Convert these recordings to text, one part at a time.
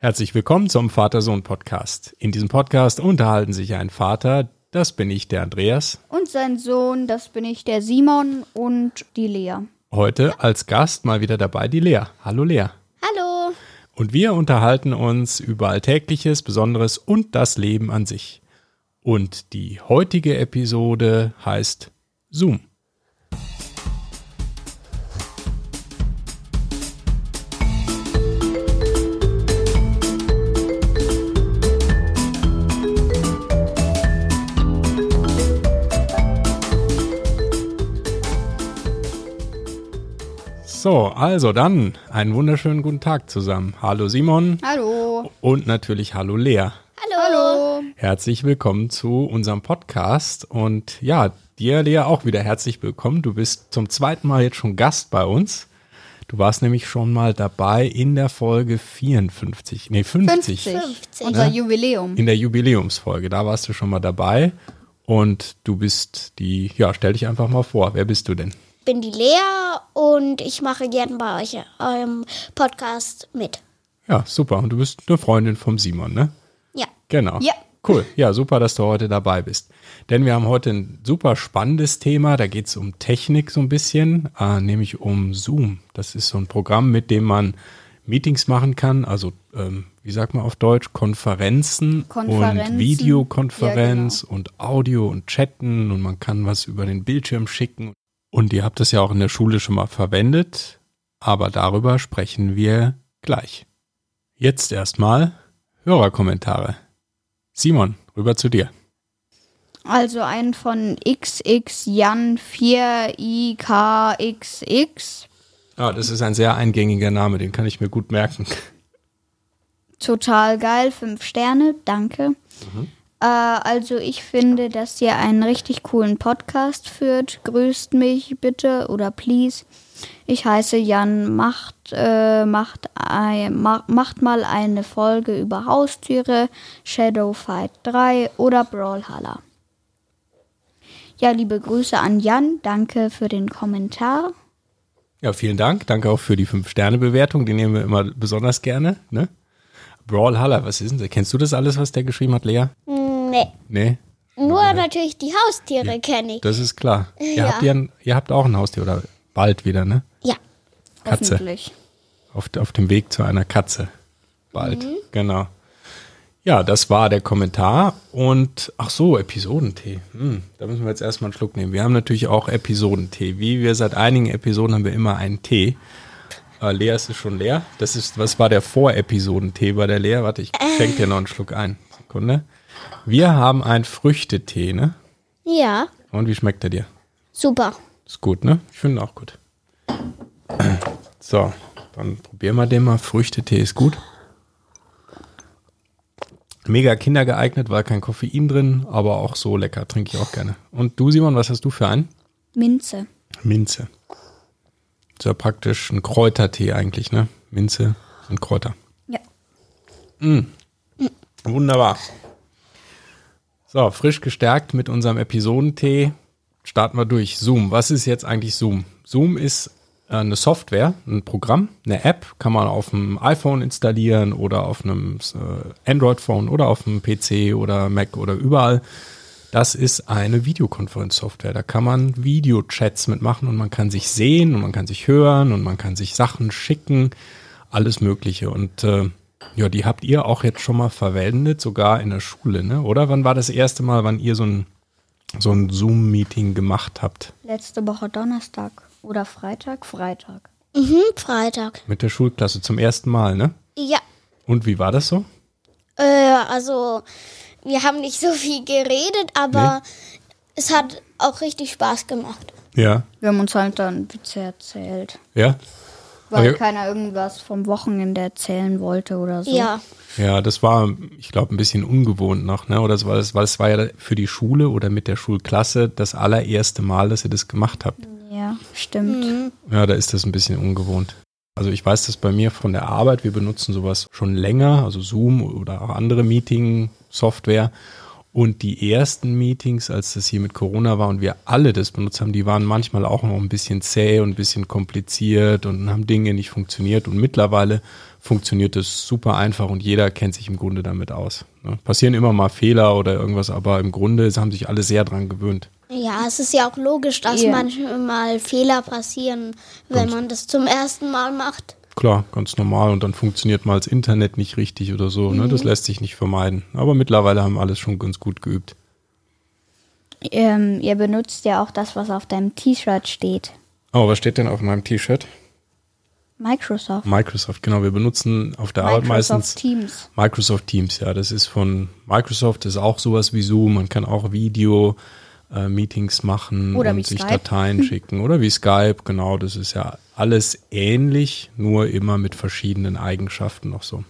Herzlich willkommen zum Vater-Sohn-Podcast. In diesem Podcast unterhalten sich ein Vater, das bin ich, der Andreas. Und sein Sohn, das bin ich, der Simon und die Lea. Heute als Gast mal wieder dabei die Lea. Hallo Lea. Hallo. Und wir unterhalten uns über Alltägliches, Besonderes und das Leben an sich. Und die heutige Episode heißt Zoom. So, also dann einen wunderschönen guten Tag zusammen. Hallo Simon. Hallo. Und natürlich hallo Lea. Hallo. Hallo. Herzlich willkommen zu unserem Podcast. Und ja, dir, Lea, auch wieder herzlich willkommen. Du bist zum zweiten Mal jetzt schon Gast bei uns. Du warst nämlich schon mal dabei in der Folge 54, nee 50. 50. 50. Unser Jubiläum. In der Jubiläumsfolge, da warst du schon mal dabei. Und du bist die, ja, stell dich einfach mal vor. Wer bist du denn? Ich bin die Lea und ich mache gern bei euch eurem Podcast mit. Ja, super. Und du bist eine Freundin vom Simon, ne? Ja. Genau. Ja. Cool. Ja, super, dass du heute dabei bist. Denn wir haben heute ein super spannendes Thema. Da geht es um Technik so ein bisschen, äh, nämlich um Zoom. Das ist so ein Programm, mit dem man Meetings machen kann, also ähm, wie sagt man auf Deutsch, Konferenzen, Konferenzen. und Videokonferenz Ja, und Audio und Chatten und man kann was über den Bildschirm schicken. Und ihr habt das ja auch in der Schule schon mal verwendet, aber darüber sprechen wir gleich. Jetzt erstmal Hörerkommentare. Simon, rüber zu dir. Also ein von XX Jan 4IKXX. Ah, das ist ein sehr eingängiger Name, den kann ich mir gut merken. Total geil, fünf Sterne, danke. Äh, also ich finde, dass ihr einen richtig coolen Podcast führt. Grüßt mich bitte oder please. Ich heiße Jan, macht, äh, macht, ein, ma, macht mal eine Folge über Haustiere, Shadow Fight 3 oder Brawlhalla. Ja, liebe Grüße an Jan, danke für den Kommentar. Ja, vielen Dank. Danke auch für die 5-Sterne-Bewertung. Die nehmen wir immer besonders gerne. Ne? Brawlhalla, was ist denn das? Kennst du das alles, was der geschrieben hat, Lea? Nee. Nee, Nur natürlich die Haustiere kenne ich. das ist klar. Ihr, Ja. habt ja ein, ihr habt auch ein Haustier oder bald wieder, ne? Ja. Katze. Auf, auf dem Weg zu einer Katze. Bald. Genau. Ja, das war der Kommentar. Und ach so, Episodentee. Hm, da müssen wir jetzt erstmal einen Schluck nehmen. Wir haben natürlich auch Episodentee. Wie wir seit einigen Episoden haben wir immer einen Tee. Äh, Lea ist es schon leer. Das ist, was war der Vorepisodentee bei der Lea? Warte, ich schenke dir noch einen Schluck ein. Sekunde. Wir haben einen Früchtetee, ne? Ja. Und wie schmeckt er dir? Super. Ist gut, ne? Ich finde auch gut. So, dann probieren wir den mal. Früchtetee ist gut. Mega kindergeeignet, war kein Koffein drin, aber auch so lecker, trinke ich auch gerne. Und du, Simon, was hast du für einen? Minze. Minze. Ist ja praktisch ein Kräutertee eigentlich, ne? Minze sind Kräuter. Ja. Wunderbar. So, frisch gestärkt mit unserem Episodentee starten wir durch. Zoom. Was ist jetzt eigentlich Zoom? Zoom ist äh, eine Software, ein Programm, eine App, kann man auf dem iPhone installieren oder auf einem äh, Android-Phone oder auf dem PC oder Mac oder überall. Das ist eine Videokonferenzsoftware. Da kann man Videochats mitmachen und man kann sich sehen und man kann sich hören und man kann sich Sachen schicken, alles Mögliche. Und äh, ja, die habt ihr auch jetzt schon mal verwendet, sogar in der Schule, ne? Oder wann war das erste Mal, wann ihr so ein, so ein Zoom-Meeting gemacht habt Letzte Woche Donnerstag oder Freitag? Freitag. Mhm, Freitag. mit der Schulklasse zum ersten Mal, ne? Ja. Und wie war das so? Äh, also, wir haben nicht so viel geredet, aber es hat auch richtig Spaß gemacht. Ja. Wir haben uns halt dann Witze erzählt. Ja? Weil Okay. keiner irgendwas vom Wochenende erzählen wollte oder so. Ja. Ja, das war, ich glaube, ein bisschen ungewohnt noch, ne? Oder es war, das, weil es war ja für die Schule oder mit der Schulklasse das allererste Mal, dass ihr das gemacht habt. Ja, stimmt. Ja, da ist das ein bisschen ungewohnt. Also ich weiß das bei mir von der Arbeit, wir benutzen sowas schon länger, also Zoom oder auch andere Meeting-Software. Und die ersten Meetings, als das hier mit Corona war und wir alle das benutzt haben, die waren manchmal auch noch ein bisschen zäh und ein bisschen kompliziert und haben Dinge nicht funktioniert. Und mittlerweile funktioniert es super einfach und jeder kennt sich im Grunde damit aus. Ne? Passieren immer mal Fehler oder irgendwas, aber im Grunde haben sich alle sehr dran gewöhnt. Ja, es ist ja auch logisch, dass Ja. manchmal Fehler passieren, wenn man das zum ersten Mal macht. Klar, ganz normal und dann funktioniert mal das Internet nicht richtig oder so. Ne? Das lässt sich nicht vermeiden. Aber mittlerweile haben alles schon ganz gut geübt. Ähm, ihr benutzt ja auch das, was auf deinem T-Shirt steht. Oh, was steht denn auf meinem T-Shirt? Microsoft. Microsoft, genau. Wir benutzen auf der Arbeit meistens Teams. Microsoft Teams, ja. Das ist von Microsoft, das ist auch sowas wie Zoom. Man kann auch Video-Meetings machen Oder und sich Skype. Dateien schicken. Oder wie Skype, genau. Das ist ja alles ähnlich, nur immer mit verschiedenen Eigenschaften noch so.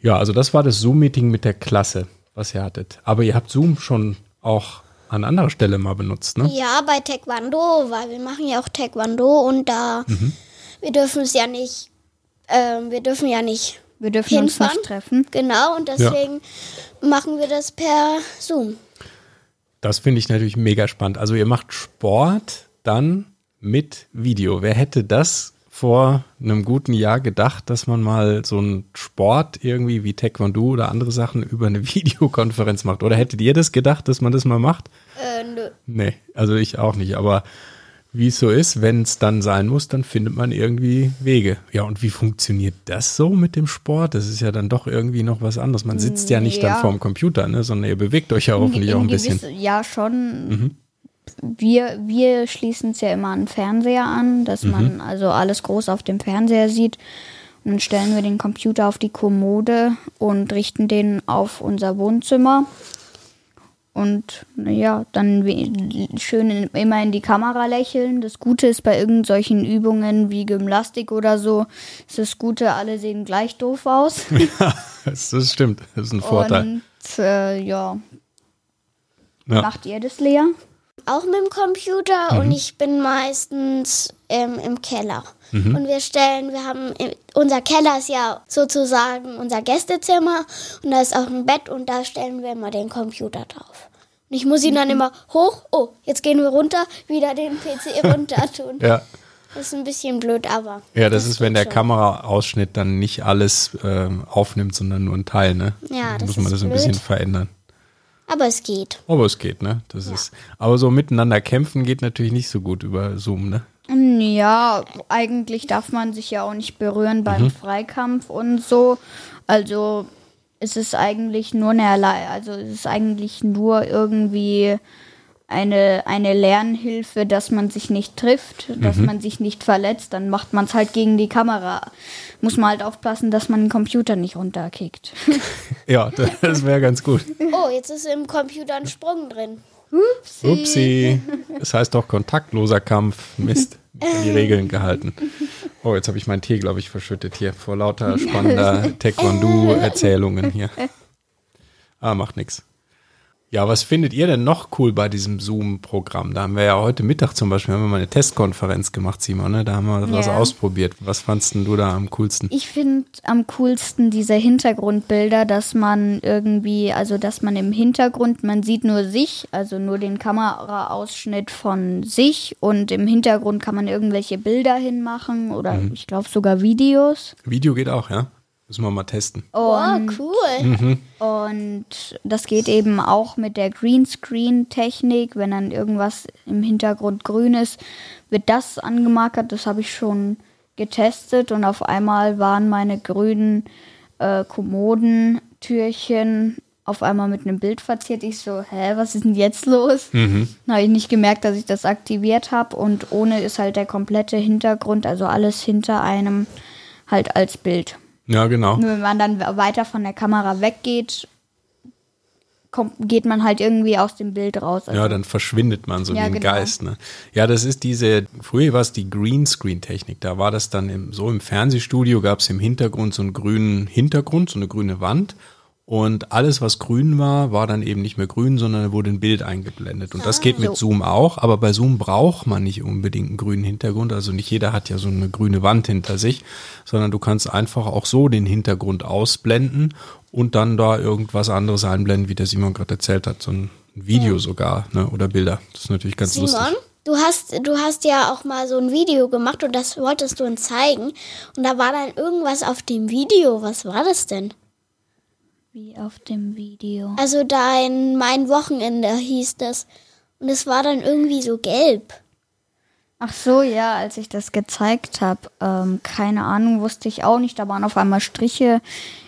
Ja, also das war das Zoom-Meeting mit der Klasse, was ihr hattet. Aber ihr habt Zoom schon auch an anderer Stelle mal benutzt, ne? Ja, bei Taekwondo, weil wir machen ja auch Taekwondo und da wir dürfen es ja nicht, ähm, wir dürfen ja nicht Wir dürfen uns hinfahren. nicht treffen. Genau, und deswegen machen wir das per Zoom. Das finde ich natürlich mega spannend. Also ihr macht Sport dann mit Video. Wer hätte das vor einem guten Jahr gedacht, dass man mal so einen Sport irgendwie wie Taekwondo oder andere Sachen über eine Videokonferenz macht? Oder hättet ihr das gedacht, dass man das mal macht? Äh, nö. Nee, also ich auch nicht. Aber wie es so ist, wenn es dann sein muss, dann findet man irgendwie Wege. Ja, und wie funktioniert das so mit dem Sport? Das ist ja dann doch irgendwie noch was anderes. Man sitzt ja nicht Ja. dann vorm Computer, ne, sondern ihr bewegt euch ja hoffentlich auch ein bisschen. gewisse- Ja, schon. Wir, wir schließen es ja immer an den Fernseher an, dass man also alles groß auf dem Fernseher sieht. Und dann stellen wir den Computer auf die Kommode und richten den auf unser Wohnzimmer. Und ja, dann we- schön in, immer in die Kamera lächeln. Das Gute ist bei irgendwelchen Übungen wie Gymnastik oder so, ist das Gute, alle sehen gleich doof aus. Das, das stimmt, das ist ein Vorteil. Und äh, ja, Ja. macht ihr das, Lea? Auch mit dem Computer Mhm. und ich bin meistens ähm, im Keller. Mhm. Und wir stellen, wir haben, unser Keller ist ja sozusagen unser Gästezimmer und da ist auch ein Bett und da stellen wir immer den Computer drauf. Und ich muss ihn dann immer hoch, oh, jetzt gehen wir runter, wieder den PC runter tun. Ja. Das ist ein bisschen blöd, aber. ja, das ist, wenn der schon. Kameraausschnitt dann nicht alles ähm, aufnimmt, sondern nur ein Teil, ne? Ja, Dann das muss man ist das ein blöd. bisschen verändern. Aber es geht. Aber es geht, ne? Das ist. Aber so miteinander kämpfen geht natürlich nicht so gut über Zoom, ne? Ja, eigentlich darf man sich ja auch nicht berühren beim Mhm. Freikampf und so. Also es ist eigentlich nur eine Erle also es ist eigentlich nur irgendwie eine, eine Lernhilfe, dass man sich nicht trifft, dass Mhm. man sich nicht verletzt, dann macht man es halt gegen die Kamera. Muss man halt aufpassen, dass man den Computer nicht runterkickt. Ja, das wäre ganz gut. Oh, jetzt ist im Computer ein Sprung drin. Upsi. Das heißt doch kontaktloser Kampf. Mist. Die Regeln gehalten. Oh, jetzt habe ich meinen Tee, glaube ich, verschüttet hier vor lauter spannender Taekwondo-Erzählungen hier. Ah, macht nix. Ja, was findet ihr denn noch cool bei diesem Zoom-Programm? Da haben wir ja heute Mittag zum Beispiel haben wir mal eine Testkonferenz gemacht, Simon. Ne? Da haben wir was ausprobiert. Was fandst denn du da am coolsten? Ich finde am coolsten diese Hintergrundbilder, dass man irgendwie, also dass man im Hintergrund, man sieht nur sich, also nur den Kameraausschnitt von sich und im Hintergrund kann man irgendwelche Bilder hinmachen oder ich glaube sogar Videos. Video geht auch, ja? Müssen wir mal testen. Oh, cool. Und das geht eben auch mit der Greenscreen-Technik. Wenn dann irgendwas im Hintergrund grün ist, wird das angemarkert. Das habe ich schon getestet und auf einmal waren meine grünen äh, Kommodentürchen auf einmal mit einem Bild verziert. Ich so, hä, was ist denn jetzt los? Dann habe ich nicht gemerkt, dass ich das aktiviert habe und ohne ist halt der komplette Hintergrund, also alles hinter einem halt als Bild. Ja, genau. Nur wenn man dann weiter von der Kamera weggeht, kommt, geht man halt irgendwie aus dem Bild raus. Also Ja, dann verschwindet man so Ja, wie ein genau. Geist. Ne? Ja, das ist diese, früher war es die Greenscreen-Technik. Da war das dann im, so im Fernsehstudio, gab es im Hintergrund so einen grünen Hintergrund, so eine grüne Wand. Und alles, was grün war, war dann eben nicht mehr grün, sondern wurde ein Bild eingeblendet. Und das geht mit Zoom auch, aber bei Zoom braucht man nicht unbedingt einen grünen Hintergrund. Also nicht jeder hat ja so eine grüne Wand hinter sich, sondern du kannst einfach auch so den Hintergrund ausblenden und dann da irgendwas anderes einblenden, wie der Simon gerade erzählt hat. So ein Video sogar, ne? Oder Bilder. Das ist natürlich ganz Simon, lustig. du hast, du hast ja auch mal so ein Video gemacht und das wolltest du uns zeigen. Und da war dann irgendwas auf dem Video. Was war das denn? Wie auf dem Video. Also dein Mein Wochenende hieß das. Und es war dann irgendwie so gelb. Ach so, ja, als ich das gezeigt habe, ähm, keine Ahnung, wusste ich auch nicht. Da waren auf einmal Striche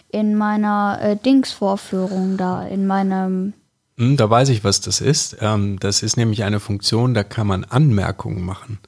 in meiner äh, Dings-Vorführung da, in meinem. Hm, da weiß ich, was das ist. Ähm, das ist nämlich eine Funktion, da kann man Anmerkungen machen.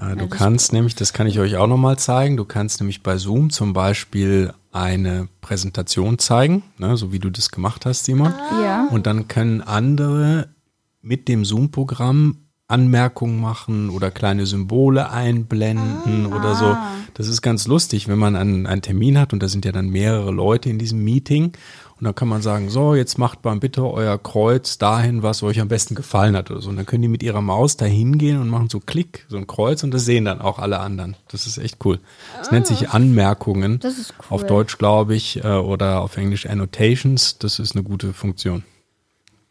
Äh, du kannst nämlich, das kann ich euch auch nochmal zeigen, du kannst nämlich bei Zoom zum Beispiel eine Präsentation zeigen, ne, so wie du das gemacht hast, Simon. Ja. Und dann können andere mit dem Zoom-Programm Anmerkungen machen oder kleine Symbole einblenden oder so. Das ist ganz lustig, wenn man einen, einen Termin hat und da sind ja dann mehrere Leute in diesem Meeting und dann kann man sagen, so, jetzt macht mal bitte euer Kreuz dahin, was euch am besten gefallen hat oder so. Und dann können die mit ihrer Maus da hingehen und machen so Klick, so ein Kreuz und das sehen dann auch alle anderen. Das ist echt cool. Das nennt sich Anmerkungen. Das ist cool. Auf Deutsch, glaube ich, äh, oder auf Englisch Annotations. Das ist eine gute Funktion.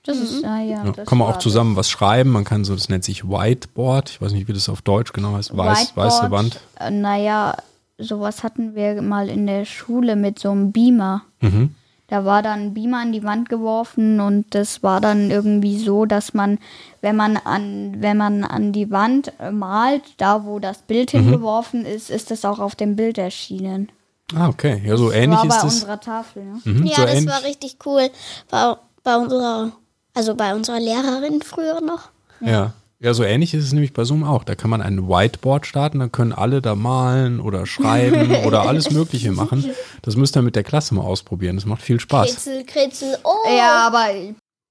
Das ist, ah, ja. Ja, das kann man auch zusammen was schreiben. Man kann so, das nennt sich Whiteboard. Ich weiß nicht, wie das auf Deutsch genau heißt. das. Weiß, weiße Wand. Äh, naja, sowas hatten wir mal in der Schule mit so einem Beamer. Mhm. Da war dann ein Beamer an die Wand geworfen und das war dann irgendwie so, dass man, wenn man an, wenn man an die Wand äh, malt, da wo das Bild Mhm. hingeworfen ist, ist es auch auf dem Bild erschienen. Ah, okay. Ja, so ähnlich war ist bei es. unserer Tafel. Ne? Mhm, Ja, so das ähnlich. war richtig cool. Bei, bei unserer, also bei unserer Lehrerin früher noch. Ja. ja, so ähnlich ist es nämlich bei Zoom auch. Da kann man ein Whiteboard starten, dann können alle da malen oder schreiben oder alles Mögliche machen. Das müsst ihr mit der Klasse mal ausprobieren. Das macht viel Spaß. Kritzel, Kritzel, oh. Ja, aber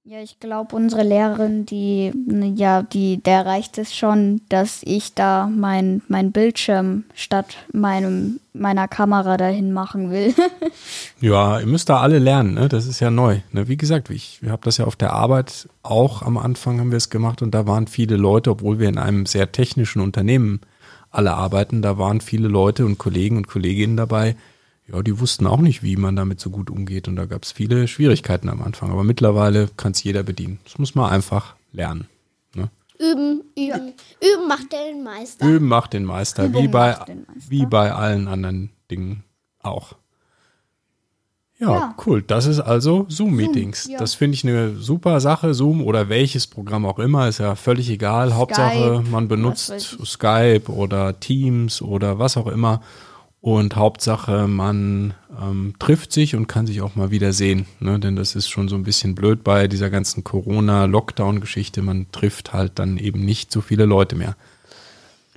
ja, ich glaube, unsere Lehrerin, die, ja, die, der reicht es schon, dass ich da mein, mein Bildschirm statt meinem, meiner Kamera dahin machen will. Ja, ihr müsst da alle lernen, ne? Das ist ja neu. Ne? Wie gesagt, ich habe das ja auf der Arbeit auch am Anfang haben wir es gemacht und da waren viele Leute, obwohl wir in einem sehr technischen Unternehmen alle arbeiten, da waren viele Leute und Kollegen und Kolleginnen dabei, ja, die wussten auch nicht, wie man damit so gut umgeht und da gab es viele Schwierigkeiten am Anfang. Aber mittlerweile kann es jeder bedienen. Das muss man einfach lernen. Ne? Üben, üben. Üben macht den Meister. Üben macht den Meister, wie bei, macht den Meister. wie bei allen anderen Dingen auch. Ja, Ja. cool. Das ist also Zoom-Meetings. Zoom, ja. Das finde ich eine super Sache. Zoom oder welches Programm auch immer, ist ja völlig egal. Hauptsache, man benutzt Skype oder Teams oder was auch immer. Und Hauptsache, man ähm, trifft sich und kann sich auch mal wieder sehen. Ne? Denn das ist schon so ein bisschen blöd bei dieser ganzen Corona-Lockdown-Geschichte. Man trifft halt dann eben nicht so viele Leute mehr.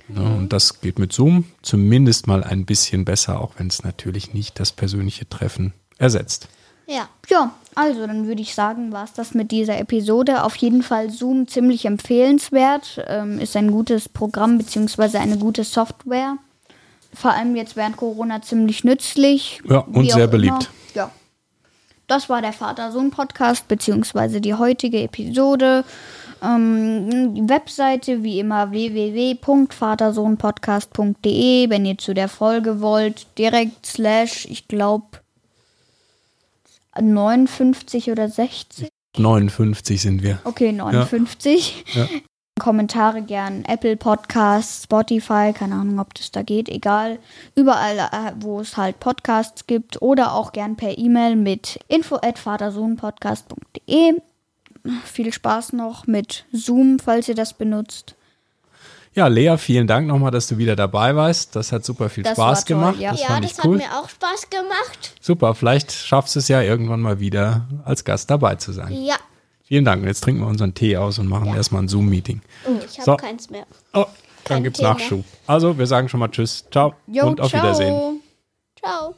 Ne? Und das geht mit Zoom zumindest mal ein bisschen besser, auch wenn es natürlich nicht das persönliche Treffen ersetzt. Ja. Ja, also dann würde ich sagen, war es das mit dieser Episode. Auf jeden Fall Zoom ziemlich empfehlenswert. Ähm, ist ein gutes Programm bzw. eine gute Software. Vor allem jetzt während Corona ziemlich nützlich. Ja, und sehr beliebt. Immer. Ja. Das war der Vater-Sohn-Podcast bzw. die heutige Episode. Ähm, die Webseite wie immer www.vatersohnpodcast.de. Wenn ihr zu der Folge wollt, direkt slash, ich glaube 59 oder 60. 59 sind wir. Okay, 59. Ja. Kommentare gern Apple Podcasts, Spotify, keine Ahnung, ob das da geht, egal. Überall, äh, wo es halt Podcasts gibt oder auch gern per E-Mail mit info at vatersohnpodcast.de. Viel Spaß noch mit Zoom, falls ihr das benutzt. Ja, Lea, vielen Dank nochmal, dass du wieder dabei warst. Das hat super viel Das Spaß toll, gemacht. ja. Das ja, das hat cool. mir auch Spaß gemacht. Super, vielleicht schaffst du es ja irgendwann mal wieder als Gast dabei zu sein. Ja. Vielen Dank. Und jetzt trinken wir unseren Tee aus und machen erstmal ein Zoom-Meeting. Oh, ich habe So. keins mehr. Oh, dann Kein gibt's. Nachschub. Also, wir sagen schon mal Tschüss. Ciao Jo, und auf ciao. Wiedersehen. Ciao.